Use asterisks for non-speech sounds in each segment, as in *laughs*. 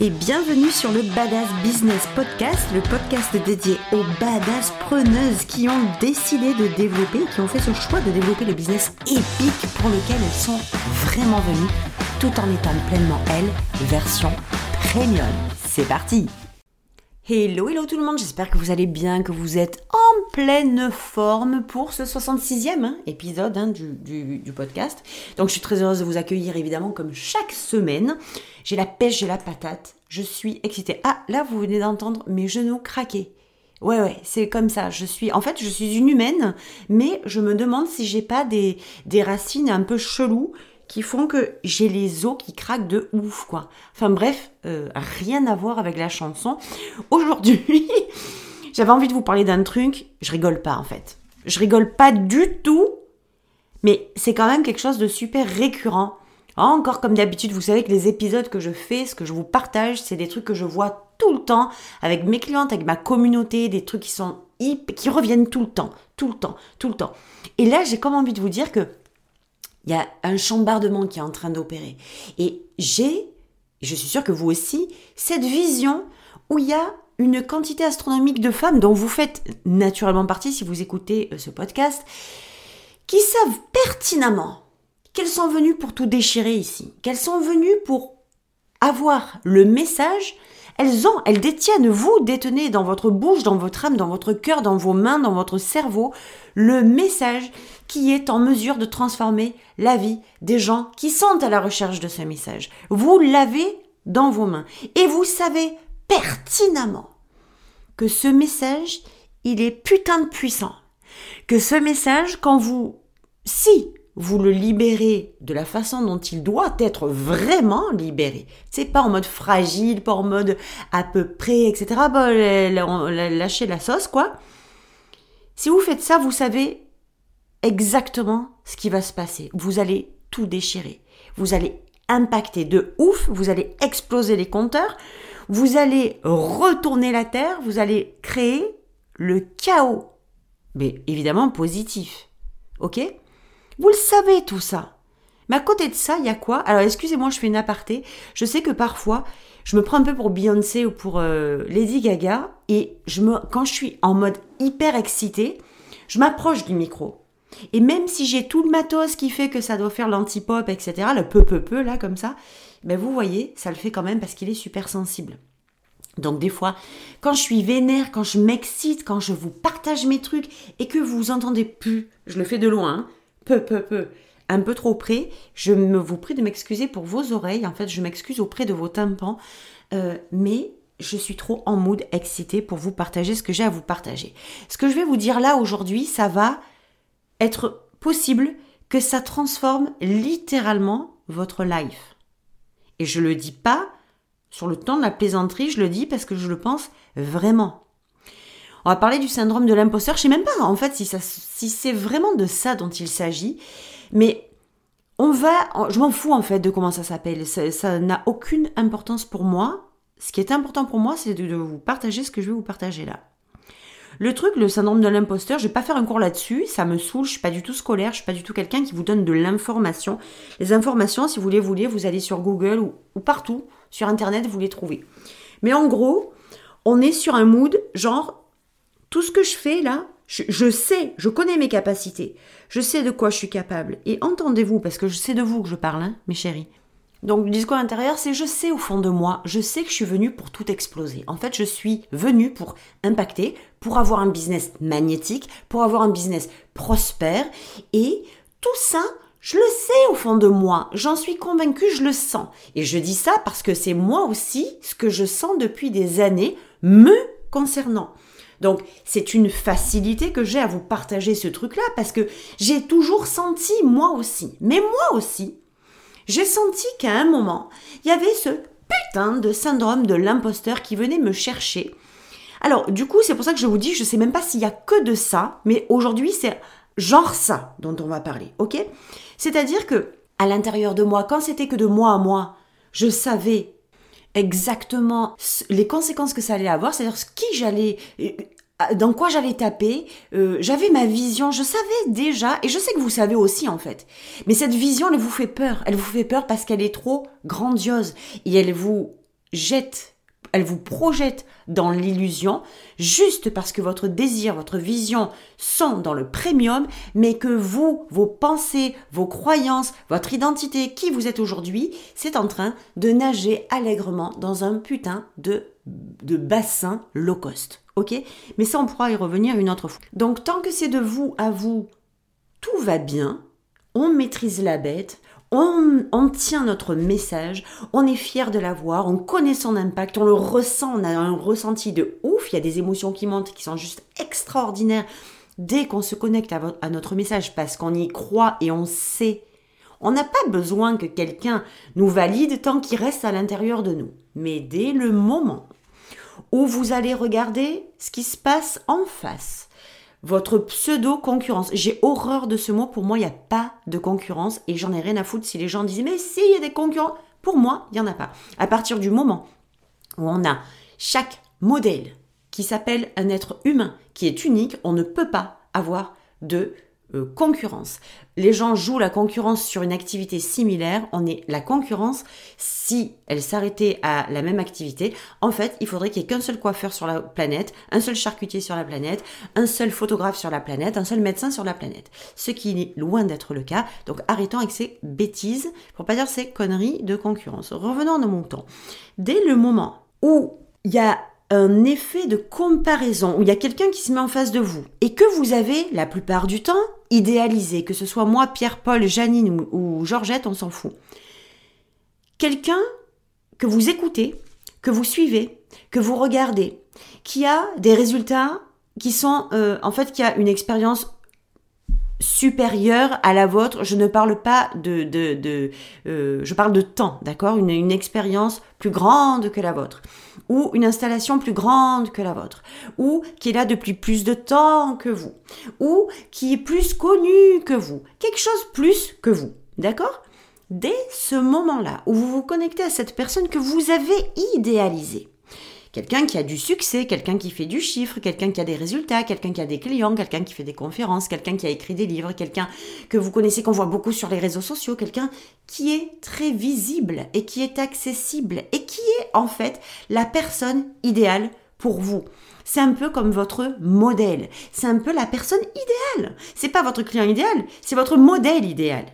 et bienvenue sur le Badass Business Podcast, le podcast dédié aux badass preneuses qui ont décidé de développer, qui ont fait ce choix de développer le business épique pour lequel elles sont vraiment venues, tout en étant pleinement elles, version premium. C'est parti Hello, hello tout le monde, j'espère que vous allez bien, que vous êtes en pleine forme pour ce 66e hein, épisode hein, du, podcast. Donc je suis très heureuse de vous accueillir évidemment comme chaque semaine. J'ai la pêche, j'ai la patate, je suis excitée. Ah, là vous venez d'entendre mes genoux craquer. Ouais, ouais, c'est comme ça. Je suis, en fait, je suis une humaine, mais je me demande si j'ai pas des, des racines un peu cheloues qui font que j'ai les os qui craquent de ouf, quoi. Enfin bref, euh, rien à voir avec la chanson. Aujourd'hui, *laughs* j'avais envie de vous parler d'un truc, je rigole pas en fait. Je rigole pas du tout, mais c'est quand même quelque chose de super récurrent. Encore comme d'habitude, vous savez que les épisodes que je fais, ce que je vous partage, c'est des trucs que je vois tout le temps avec mes clientes, avec ma communauté, des trucs qui sont qui reviennent tout le temps, tout le temps, tout le temps. Et là, j'ai comme envie de vous dire que il y a un chambardement qui est en train d'opérer. Et j'ai, je suis sûre que vous aussi, cette vision où il y a une quantité astronomique de femmes dont vous faites naturellement partie si vous écoutez euh, ce podcast, qui savent pertinemment qu'elles sont venues pour tout déchirer ici, qu'elles sont venues pour avoir le message, elles ont, elles détiennent, vous détenez dans votre bouche, dans votre âme, dans votre cœur, dans vos mains, dans votre cerveau, le message qui est en mesure de transformer la vie des gens qui sont à la recherche de ce message. Vous l'avez dans vos mains et vous savez pertinemment que ce message, il est putain de puissant. Que ce message, quand vous, si vous le libérez de la façon dont il doit être vraiment libéré. C'est pas en mode fragile, pas en mode à peu près, etc. Bon, lâcher la sauce, quoi. Si vous faites ça, vous savez exactement ce qui va se passer. Vous allez tout déchirer. Vous allez impacter de ouf, vous allez exploser les compteurs, vous allez retourner la Terre, vous allez créer le chaos. Mais évidemment positif. Ok? Vous le savez tout ça. Mais à côté de ça, il y a quoi? Alors excusez-moi, je fais une aparté. Je sais que parfois, je me prends un peu pour Beyoncé ou pour euh, Lady Gaga et je me, quand je suis en mode hyper excitée, je m'approche du micro. Et même si j'ai tout le matos qui fait que ça doit faire l'antipop, etc., le peu peu peu là comme ça, ben vous voyez, ça le fait quand même parce qu'il est super sensible. Donc des fois, quand je suis vénère, quand je m'excite, quand je vous partage mes trucs et que vous entendez plus, je le fais de loin, hein, peu peu peu, un peu trop près, je me vous prie de m'excuser pour vos oreilles. En fait, je m'excuse auprès de vos tympans, euh, mais je suis trop en mood excité pour vous partager ce que j'ai à vous partager. Ce que je vais vous dire là aujourd'hui, ça va être possible que ça transforme littéralement votre life. Et je le dis pas sur le temps de la plaisanterie, je le dis parce que je le pense vraiment. On va parler du syndrome de l'imposteur. Je sais même pas en fait si, c'est vraiment de ça dont il s'agit, mais on va, je m'en fous en fait de comment ça s'appelle. Ça n'a aucune importance pour moi. Ce qui est important pour moi, c'est de vous partager ce que je vais vous partager là. Le truc, le syndrome de l'imposteur, je vais pas faire un cours là-dessus, ça me saoule, je suis pas du tout scolaire, je suis pas du tout quelqu'un qui vous donne de l'information. Les informations, si vous voulez, vous allez sur Google ou, partout, sur Internet, vous les trouvez. Mais en gros, on est sur un mood genre, tout ce que je fais là, je, sais, je connais mes capacités, je sais de quoi je suis capable. Et entendez-vous, parce que je sais de vous que je parle, hein, mes chéris. Donc le discours intérieur, c'est je sais au fond de moi, je sais que je suis venue pour tout exploser. En fait, je suis venue pour impacter, pour avoir un business magnétique, pour avoir un business prospère. Et tout ça, je le sais au fond de moi, j'en suis convaincue, je le sens. Et je dis ça parce que c'est moi aussi ce que je sens depuis des années me concernant. Donc c'est une facilité que j'ai à vous partager ce truc-là parce que j'ai toujours senti moi aussi, mais moi aussi, j'ai senti qu'à un moment, il y avait ce putain de syndrome de l'imposteur qui venait me chercher. Alors, du coup, c'est pour ça que je vous dis, je sais même pas s'il y a que de ça, mais aujourd'hui, c'est genre ça dont on va parler, ok? C'est-à-dire que, à l'intérieur de moi, quand c'était que de moi à moi, je savais exactement les conséquences que ça allait avoir, c'est-à-dire qui j'allais ah, dans quoi j'allais taper, euh, j'avais ma vision, je savais déjà, et je sais que vous savez aussi en fait. Mais cette vision, elle vous fait peur. Elle vous fait peur parce qu'elle est trop grandiose et elle vous jette elle vous projette dans l'illusion juste parce que votre désir, votre vision sont dans le premium, mais que vous, vos pensées, vos croyances, votre identité, qui vous êtes aujourd'hui, c'est en train de nager allègrement dans un putain de, bassin low cost. Ok? Mais ça, on pourra y revenir une autre fois. Donc, tant que c'est de vous à vous, tout va bien, on maîtrise la bête, on, tient notre message, on est fier de l'avoir, on connaît son impact, on le ressent, on a un ressenti de ouf, il y a des émotions qui montent qui sont juste extraordinaires dès qu'on se connecte à, à notre message parce qu'on y croit et on sait. On n'a pas besoin que quelqu'un nous valide tant qu'il reste à l'intérieur de nous. Mais dès le moment où vous allez regarder ce qui se passe en face, votre pseudo-concurrence. J'ai horreur de ce mot. Pour moi, il n'y a pas de concurrence et j'en ai rien à foutre si les gens disent mais si, il y a des concurrents. Pour moi, il n'y en a pas. À partir du moment où on a chaque modèle qui s'appelle un être humain qui est unique, on ne peut pas avoir de euh, concurrence. Les gens jouent la concurrence sur une activité similaire. On est la concurrence si elle s'arrêtait à la même activité. En fait, il faudrait qu'il n'y ait qu'un seul coiffeur sur la planète, un seul charcutier sur la planète, un seul photographe sur la planète, un seul médecin sur la planète. Ce qui est loin d'être le cas. Donc arrêtons avec ces bêtises, pour pas dire ces conneries de concurrence. Revenons à mon temps. Dès le moment où il y a un effet de comparaison où il y a quelqu'un qui se met en face de vous et que vous avez la plupart du temps idéalisé, que ce soit moi, Pierre, Paul, Janine ou, Georgette, on s'en fout. Quelqu'un que vous écoutez, que vous suivez, que vous regardez, qui a des résultats qui sont euh, en fait qui a une expérience supérieure à la vôtre. Je ne parle pas de, de, de euh, je parle de temps, d'accord, une, une expérience plus grande que la vôtre, ou une installation plus grande que la vôtre, ou qui est là depuis plus de temps que vous, ou qui est plus connu que vous, quelque chose plus que vous, d'accord? Dès ce moment-là où vous vous connectez à cette personne que vous avez idéalisée, quelqu'un qui a du succès, quelqu'un qui fait du chiffre, quelqu'un qui a des résultats, quelqu'un qui a des clients, quelqu'un qui fait des conférences, quelqu'un qui a écrit des livres, quelqu'un que vous connaissez, qu'on voit beaucoup sur les réseaux sociaux, quelqu'un qui est très visible et qui est accessible et qui est en fait la personne idéale pour vous. C'est un peu comme votre modèle. C'est un peu la personne idéale. C'est pas votre client idéal, c'est votre modèle idéal.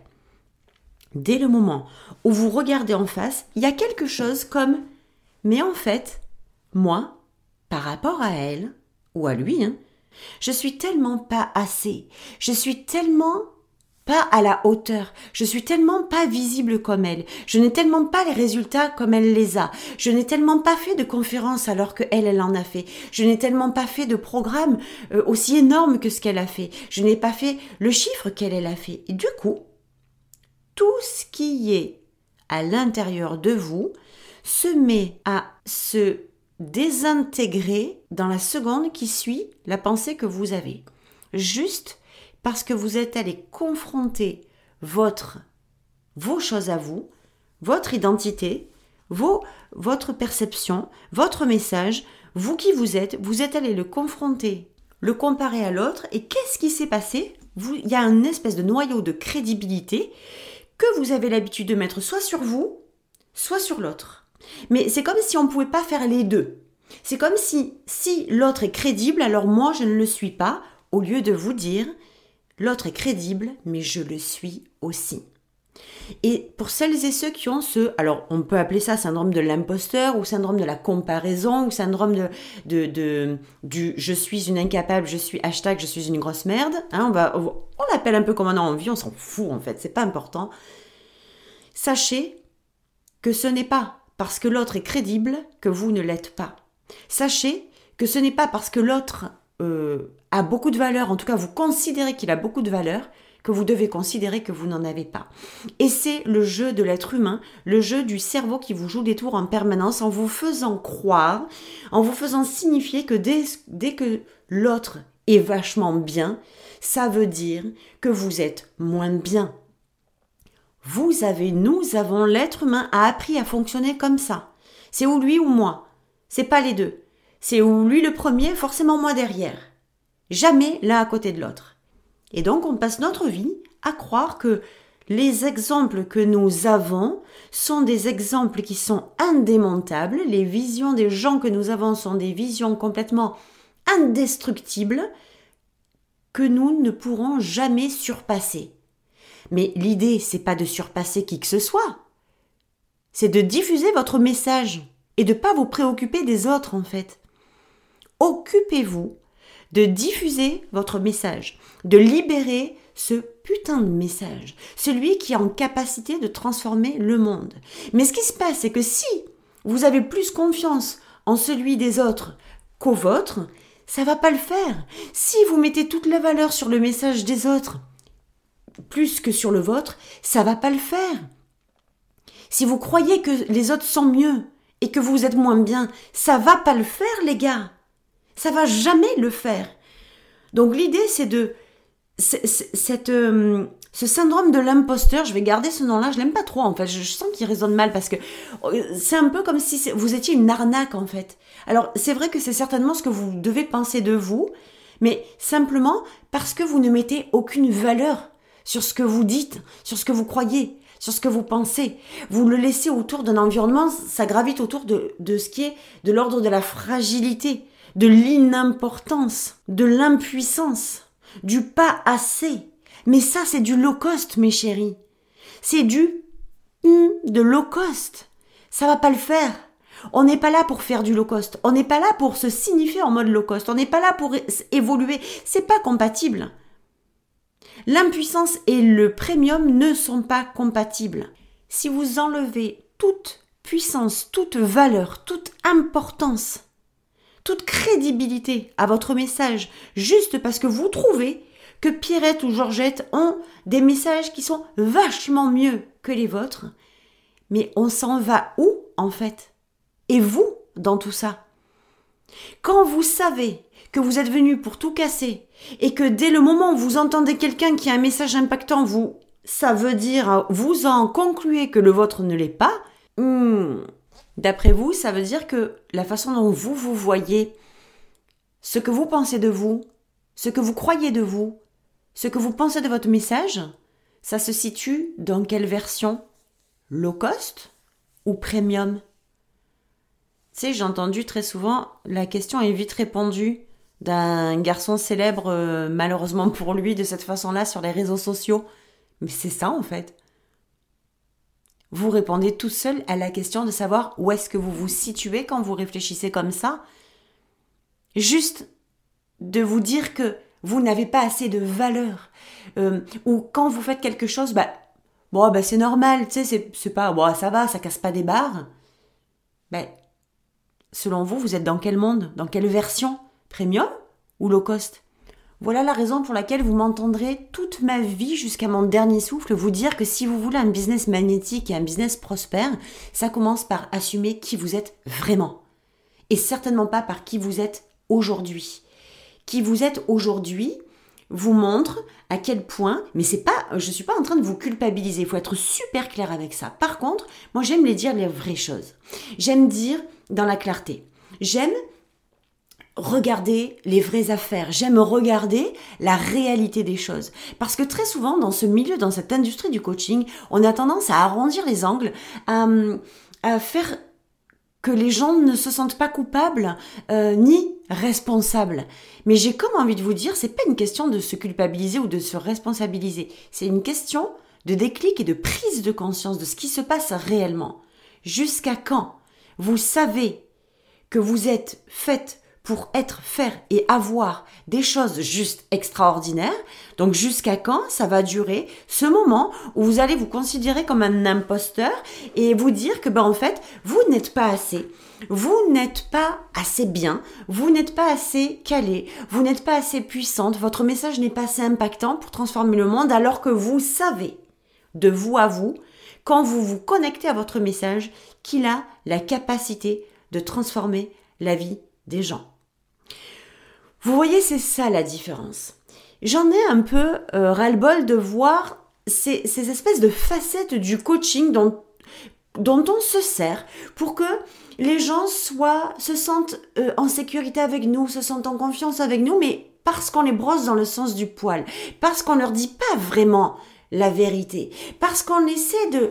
Dès le moment où vous regardez en face, il y a quelque chose comme mais en fait, moi, par rapport à elle, ou à lui, hein, je suis tellement pas assez, je suis tellement pas à la hauteur, je suis tellement pas visible comme elle, je n'ai tellement pas les résultats comme elle les a, je n'ai tellement pas fait de conférences alors que elle, elle en a fait, je n'ai tellement pas fait de programme euh, aussi énorme que ce qu'elle a fait, je n'ai pas fait le chiffre qu'elle, elle a fait. Et du coup, tout ce qui est à l'intérieur de vous se met à se désintégrer dans la seconde qui suit la pensée que vous avez. Juste parce que vous êtes allé confronter votre, vos choses à vous, votre identité, vos, votre perception, votre message, vous qui vous êtes, vous êtes allé le confronter, le comparer à l'autre, et qu'est-ce qui s'est passé? Il y a une espèce de noyau de crédibilité que vous avez l'habitude de mettre soit sur vous, soit sur l'autre. Mais c'est comme si on ne pouvait pas faire les deux. C'est comme si, si l'autre est crédible, alors moi je ne le suis pas, au lieu de vous dire, l'autre est crédible, mais je le suis aussi. Et pour celles et ceux qui ont ce, alors on peut appeler ça syndrome de l'imposteur ou syndrome de la comparaison ou syndrome de, de, de, du je suis une incapable, je suis hashtag je suis une grosse merde, hein, on va, on l'appelle un peu comme on a envie, on s'en fout en fait, c'est pas important. Sachez que ce n'est pas parce que l'autre est crédible que vous ne l'êtes pas. Sachez que ce n'est pas parce que l'autre euh, a beaucoup de valeur, en tout cas vous considérez qu'il a beaucoup de valeur, que vous devez considérer que vous n'en avez pas. Et c'est le jeu de l'être humain, le jeu du cerveau qui vous joue des tours en permanence en vous faisant croire, en vous faisant signifier que dès, dès que l'autre est vachement bien, ça veut dire que vous êtes moins bien. Vous avez, nous avons, l'être humain a appris à fonctionner comme ça. C'est ou lui ou moi. C'est pas les deux. C'est ou lui le premier, forcément moi derrière. Jamais l'un à côté de l'autre. Et donc on passe notre vie à croire que les exemples que nous avons sont des exemples qui sont indémontables. Les visions des gens que nous avons sont des visions complètement indestructibles que nous ne pourrons jamais surpasser. Mais l'idée, c'est pas de surpasser qui que ce soit. C'est de diffuser votre message et de pas vous préoccuper des autres, en fait. Occupez-vous de diffuser votre message, de libérer ce putain de message, celui qui est en capacité de transformer le monde. Mais ce qui se passe, c'est que si vous avez plus confiance en celui des autres qu'au vôtre, ça va pas le faire. Si vous mettez toute la valeur sur le message des autres, plus que sur le vôtre, ça va pas le faire. Si vous croyez que les autres sont mieux et que vous êtes moins bien, ça va pas le faire, les gars. Ça va jamais le faire. Donc l'idée, c'est de cette, euh, ce syndrome de l'imposteur, je vais garder ce nom-là, je l'aime pas trop en fait, je, sens qu'il résonne mal parce que euh, c'est un peu comme si vous étiez une arnaque en fait. Alors c'est vrai que c'est certainement ce que vous devez penser de vous, mais simplement parce que vous ne mettez aucune valeur sur ce que vous dites, sur ce que vous croyez, sur ce que vous pensez. Vous le laissez autour d'un environnement, ça gravite autour de, de ce qui est de l'ordre de la fragilité, de l'inimportance, de l'impuissance du pas assez. Mais ça, c'est du low cost, mes chéris. C'est du de low cost. Ça va pas le faire. On n'est pas là pour faire du low cost. On n'est pas là pour se signifier en mode low cost. On n'est pas là pour évoluer. C'est pas compatible. L'impuissance et le premium ne sont pas compatibles. Si vous enlevez toute puissance, toute valeur, toute importance toute crédibilité à votre message juste parce que vous trouvez que Pierrette ou Georgette ont des messages qui sont vachement mieux que les vôtres. Mais on s'en va où en fait? Et vous dans tout ça? Quand vous savez que vous êtes venu pour tout casser et que dès le moment où vous entendez quelqu'un qui a un message impactant, vous, ça veut dire, vous en concluez que le vôtre ne l'est pas, hmm, D'après vous, ça veut dire que la façon dont vous vous voyez, ce que vous pensez de vous, ce que vous croyez de vous, ce que vous pensez de votre message, ça se situe dans quelle version? Low cost ou premium? Tu sais, j'ai entendu très souvent, la question est vite répondue d'un garçon célèbre, euh, malheureusement pour lui, de cette façon-là sur les réseaux sociaux. Mais c'est ça en fait vous répondez tout seul à la question de savoir où est-ce que vous vous situez quand vous réfléchissez comme ça. Juste de vous dire que vous n'avez pas assez de valeur. Euh, ou quand vous faites quelque chose, bah, bon, bah, c'est normal, tu sais, c'est pas, bon, ça va, ça casse pas des barres. Ben, selon vous, vous êtes dans quel monde? Dans quelle version? Premium ou low cost? Voilà la raison pour laquelle vous m'entendrez toute ma vie jusqu'à mon dernier souffle vous dire que si vous voulez un business magnétique et un business prospère, ça commence par assumer qui vous êtes vraiment. Et certainement pas par qui vous êtes aujourd'hui. Qui vous êtes aujourd'hui vous montre à quel point, mais c'est pas, je suis pas en train de vous culpabiliser, il faut être super clair avec ça. Par contre, moi j'aime les dire les vraies choses. J'aime dire dans la clarté. J'aime regarder les vraies affaires, j'aime regarder la réalité des choses. Parce que très souvent, dans ce milieu, dans cette industrie du coaching, on a tendance à arrondir les angles, à, faire que les gens ne se sentent pas coupables euh, ni responsables. Mais j'ai comme envie de vous dire, c'est pas une question de se culpabiliser ou de se responsabiliser. C'est une question de déclic et de prise de conscience de ce qui se passe réellement. Jusqu'à quand vous savez que vous êtes faite pour être, faire et avoir des choses juste extraordinaires. Donc jusqu'à quand ça va durer ce moment où vous allez vous considérer comme un imposteur et vous dire que ben en fait vous n'êtes pas assez. Vous n'êtes pas assez bien, vous n'êtes pas assez calé, vous n'êtes pas assez puissante, votre message n'est pas assez impactant pour transformer le monde alors que vous savez de vous à vous, quand vous vous connectez à votre message, qu'il a la capacité de transformer la vie des gens. Vous voyez, c'est ça la différence. J'en ai un peu euh, ras-le-bol de voir ces, espèces de facettes du coaching dont, on se sert pour que les gens soient, se sentent euh, en sécurité avec nous, se sentent en confiance avec nous, mais parce qu'on les brosse dans le sens du poil, parce qu'on leur dit pas vraiment la vérité. Parce qu'on essaie de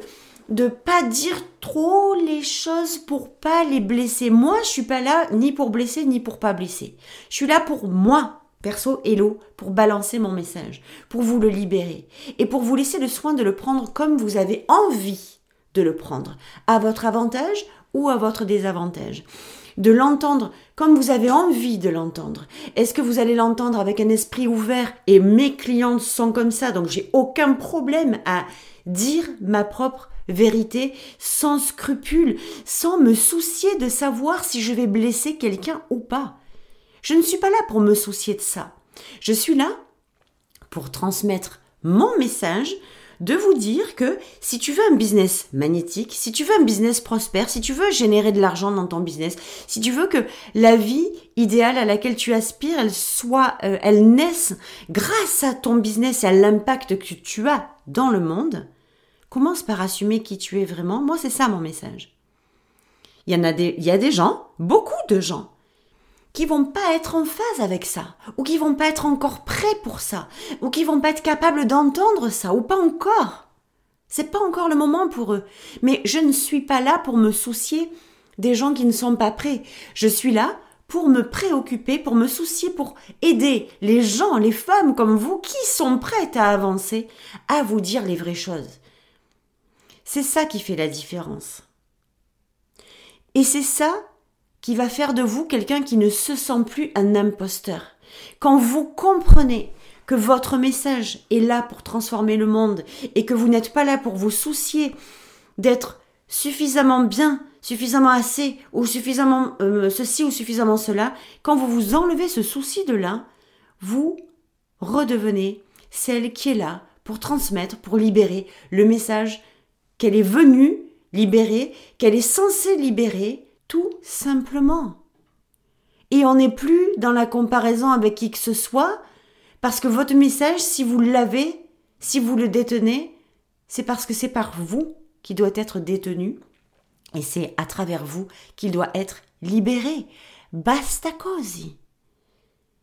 de pas dire trop les choses pour pas les blesser. Moi, je suis pas là ni pour blesser ni pour pas blesser. Je suis là pour moi, perso hello, pour balancer mon message, pour vous le libérer et pour vous laisser le soin de le prendre comme vous avez envie de le prendre, à votre avantage ou à votre désavantage de l'entendre comme vous avez envie de l'entendre. Est-ce que vous allez l'entendre avec un esprit ouvert et mes clientes sont comme ça, donc j'ai aucun problème à dire ma propre vérité sans scrupule, sans me soucier de savoir si je vais blesser quelqu'un ou pas. Je ne suis pas là pour me soucier de ça. Je suis là pour transmettre mon message, de vous dire que si tu veux un business magnétique, si tu veux un business prospère, si tu veux générer de l'argent dans ton business, si tu veux que la vie idéale à laquelle tu aspires, elle soit, euh, elle naisse grâce à ton business et à l'impact que tu as dans le monde, commence par assumer qui tu es vraiment. Moi, c'est ça mon message. Il y en a des, gens, beaucoup de gens, qui vont pas être en phase avec ça, ou qui vont pas être encore prêts pour ça, ou qui vont pas être capables d'entendre ça, ou pas encore. C'est pas encore le moment pour eux. Mais je ne suis pas là pour me soucier des gens qui ne sont pas prêts. Je suis là pour me préoccuper, pour me soucier, pour aider les gens, les femmes comme vous qui sont prêtes à avancer, à vous dire les vraies choses. C'est ça qui fait la différence. Et c'est ça qui va faire de vous quelqu'un qui ne se sent plus un imposteur. Quand vous comprenez que votre message est là pour transformer le monde et que vous n'êtes pas là pour vous soucier d'être suffisamment bien, suffisamment assez ou suffisamment euh, ceci ou suffisamment cela, quand vous vous enlevez ce souci de là, vous redevenez celle qui est là pour transmettre, pour libérer le message qu'elle est venue libérer, qu'elle est censée libérer tout simplement. Et on n'est plus dans la comparaison avec qui que ce soit, parce que votre message, si vous l'avez, si vous le détenez, c'est parce que c'est par vous qu'il doit être détenu, et c'est à travers vous qu'il doit être libéré. Basta così.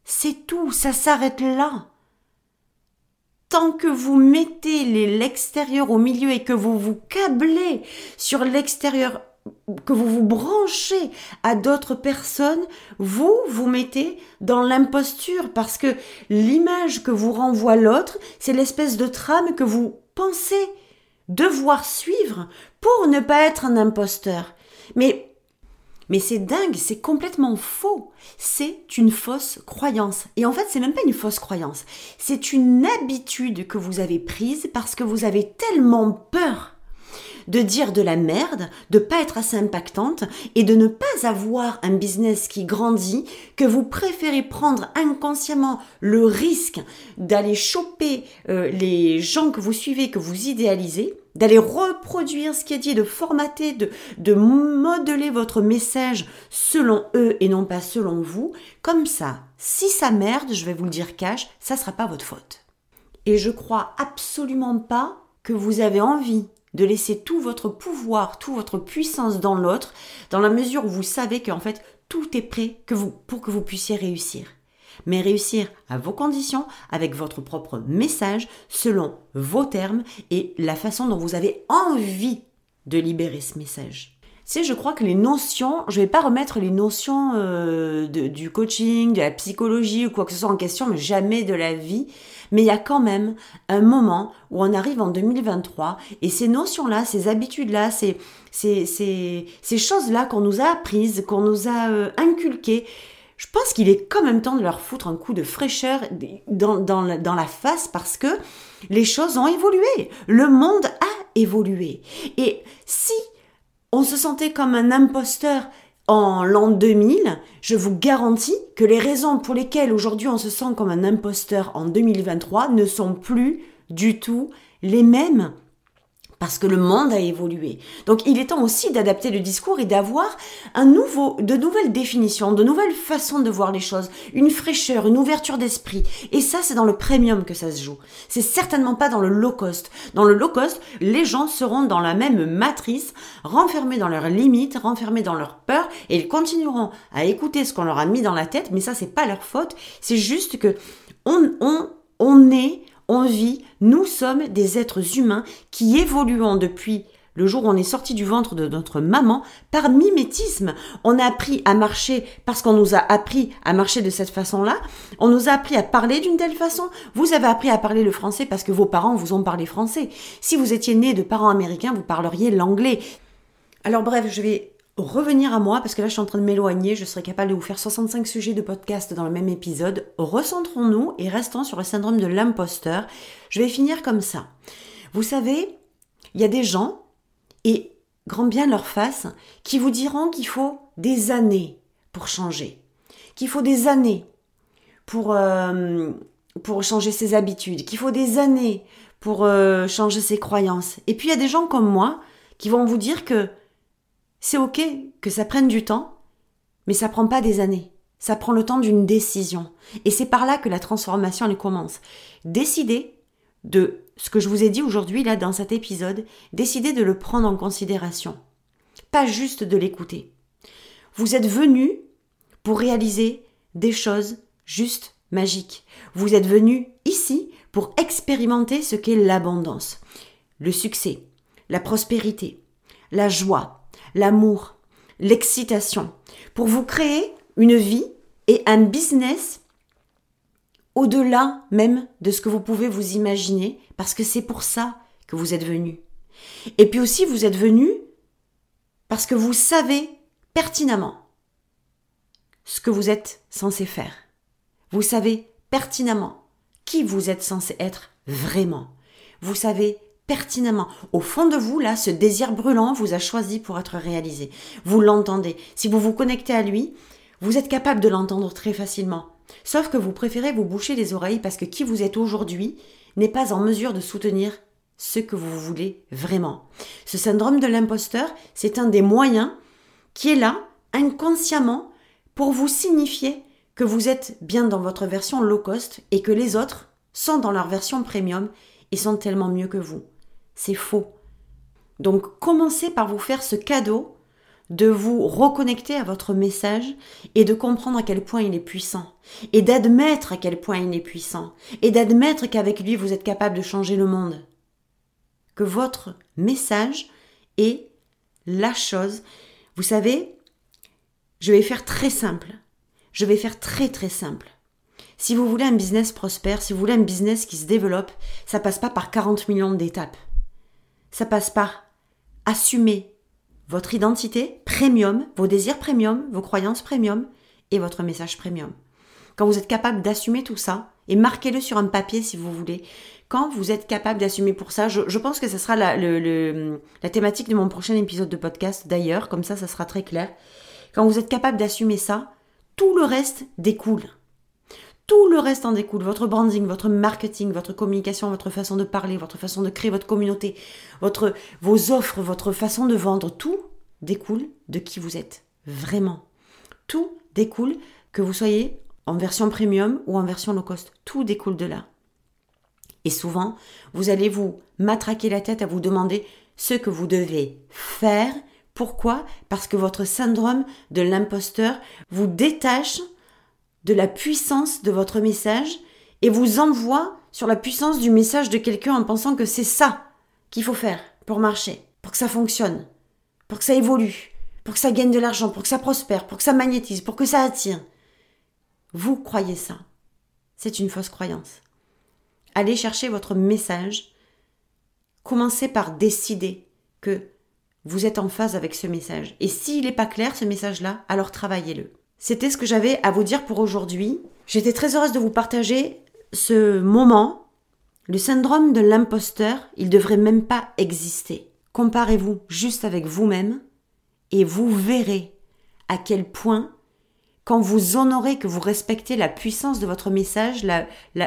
C'est tout, ça s'arrête là. Tant que vous mettez l'extérieur au milieu et que vous vous câblez sur l'extérieur que vous vous branchez à d'autres personnes, vous vous mettez dans l'imposture parce que l'image que vous renvoie l'autre, c'est l'espèce de trame que vous pensez devoir suivre pour ne pas être un imposteur. Mais mais c'est dingue, c'est complètement faux. C'est une fausse croyance. Et en fait, c'est même pas une fausse croyance. C'est une habitude que vous avez prise parce que vous avez tellement peur de dire de la merde, de pas être assez impactante et de ne pas avoir un business qui grandit, que vous préférez prendre inconsciemment le risque d'aller choper euh, les gens que vous suivez, que vous idéalisez, d'aller reproduire ce qui est dit, de formater, de, de modeler votre message selon eux et non pas selon vous. Comme ça, si ça merde, je vais vous le dire cash, ça sera pas votre faute. Et je crois absolument pas que vous avez envie de laisser tout votre pouvoir, toute votre puissance dans l'autre, dans la mesure où vous savez qu'en fait tout est prêt que vous, pour que vous puissiez réussir. Mais réussir à vos conditions, avec votre propre message, selon vos termes et la façon dont vous avez envie de libérer ce message. C'est, je crois que les notions, je vais pas remettre les notions euh, du coaching, de la psychologie ou quoi que ce soit en question, mais jamais de la vie. Mais il y a quand même un moment où on arrive en 2023 et ces notions-là, ces habitudes-là, ces, ces, choses-là qu'on nous a apprises, qu'on nous a euh, inculquées, je pense qu'il est quand même temps de leur foutre un coup de fraîcheur dans, la face parce que les choses ont évolué. Le monde a évolué. Et si on se sentait comme un imposteur en l'an 2000, je vous garantis que les raisons pour lesquelles aujourd'hui on se sent comme un imposteur en 2023 ne sont plus du tout les mêmes parce que le monde a évolué. Donc il est temps aussi d'adapter le discours et d'avoir un nouveau, de nouvelles définitions, de nouvelles façons de voir les choses, une fraîcheur, une ouverture d'esprit. Et ça, c'est dans le premium que ça se joue. C'est certainement pas dans le low cost. Dans le low cost, les gens seront dans la même matrice, renfermés dans leurs limites, renfermés dans leurs peurs, et ils continueront à écouter ce qu'on leur a mis dans la tête, mais ça, c'est pas leur faute. C'est juste que on, on, on est on vit, nous sommes des êtres humains qui évoluons depuis le jour où on est sorti du ventre de notre maman, par mimétisme. On a appris à marcher parce qu'on nous a appris à marcher de cette façon-là. On nous a appris à parler d'une telle façon. Vous avez appris à parler le français parce que vos parents vous ont parlé français. Si vous étiez né de parents américains, vous parleriez l'anglais. Alors bref, je vais revenir à moi parce que là je suis en train de m'éloigner, je serais capable de vous faire 65 sujets de podcast dans le même épisode. Recentrons-nous et restons sur le syndrome de l'imposteur. Je vais finir comme ça. Vous savez, il y a des gens et grand bien leur face, qui vous diront qu'il faut des années pour changer, qu'il faut des années pour, euh, changer ses habitudes, qu'il faut des années pour euh, changer ses croyances. Et puis il y a des gens comme moi qui vont vous dire que c'est ok que ça prenne du temps, mais ça prend pas des années. Ça prend le temps d'une décision. Et c'est par là que la transformation elle commence. Décider de ce que je vous ai dit aujourd'hui, là, dans cet épisode, décidez de le prendre en considération. Pas juste de l'écouter. Vous êtes venu pour réaliser des choses juste magiques. Vous êtes venu ici pour expérimenter ce qu'est l'abondance, le succès, la prospérité, la joie, l'amour, l'excitation, pour vous créer une vie et un business au-delà même de ce que vous pouvez vous imaginer, parce que c'est pour ça que vous êtes venu. Et puis aussi, vous êtes venu parce que vous savez pertinemment ce que vous êtes censé faire. Vous savez pertinemment qui vous êtes censé être vraiment. Vous savez pertinemment. Au fond de vous, là, ce désir brûlant vous a choisi pour être réalisé. Vous l'entendez. Si vous vous connectez à lui, vous êtes capable de l'entendre très facilement. Sauf que vous préférez vous boucher les oreilles parce que qui vous êtes aujourd'hui n'est pas en mesure de soutenir ce que vous voulez vraiment. Ce syndrome de l'imposteur, c'est un des moyens qui est là, inconsciemment, pour vous signifier que vous êtes bien dans votre version low cost et que les autres sont dans leur version premium et sont tellement mieux que vous. C'est faux. Donc commencez par vous faire ce cadeau de vous reconnecter à votre message et de comprendre à quel point il est puissant et d'admettre à quel point il est puissant et d'admettre qu'avec lui vous êtes capable de changer le monde. Que votre message est la chose. Vous savez, je vais faire très simple. Je vais faire très très simple. Si vous voulez un business prospère, si vous voulez un business qui se développe, ça passe pas par 40 millions d'étapes. Ça passe par assumer votre identité premium, vos désirs premium, vos croyances premium et votre message premium. Quand vous êtes capable d'assumer tout ça, et marquez-le sur un papier si vous voulez, quand vous êtes capable d'assumer pour ça, je, pense que ce sera la, la thématique de mon prochain épisode de podcast d'ailleurs, comme ça ça sera très clair. Quand vous êtes capable d'assumer ça, tout le reste découle. Tout le reste en découle. Votre branding, votre marketing, votre communication, votre façon de parler, votre façon de créer votre communauté, vos offres, votre façon de vendre, tout découle de qui vous êtes. Vraiment. Tout découle que vous soyez en version premium ou en version low cost. Tout découle de là. Et souvent, vous allez vous matraquer la tête à vous demander ce que vous devez faire. Pourquoi? Parce que votre syndrome de l'imposteur vous détache de la puissance de votre message et vous envoie sur la puissance du message de quelqu'un en pensant que c'est ça qu'il faut faire pour marcher, pour que ça fonctionne, pour que ça évolue, pour que ça gagne de l'argent, pour que ça prospère, pour que ça magnétise, pour que ça attire. Vous croyez ça. C'est une fausse croyance. Allez chercher votre message. Commencez par décider que vous êtes en phase avec ce message. Et s'il n'est pas clair, ce message-là, alors travaillez-le. C'était ce que j'avais à vous dire pour aujourd'hui. J'étais très heureuse de vous partager ce moment. Le syndrome de l'imposteur, il devrait même pas exister. Comparez-vous juste avec vous-même et vous verrez à quel point, quand vous honorez que vous respectez la puissance de votre message,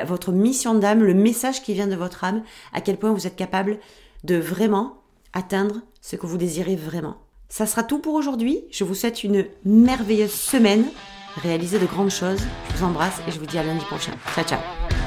votre mission d'âme, le message qui vient de votre âme, à quel point vous êtes capable de vraiment atteindre ce que vous désirez vraiment. Ça sera tout pour aujourd'hui. Je vous souhaite une merveilleuse semaine. Réalisez de grandes choses. Je vous embrasse et je vous dis à lundi prochain. Ciao, ciao.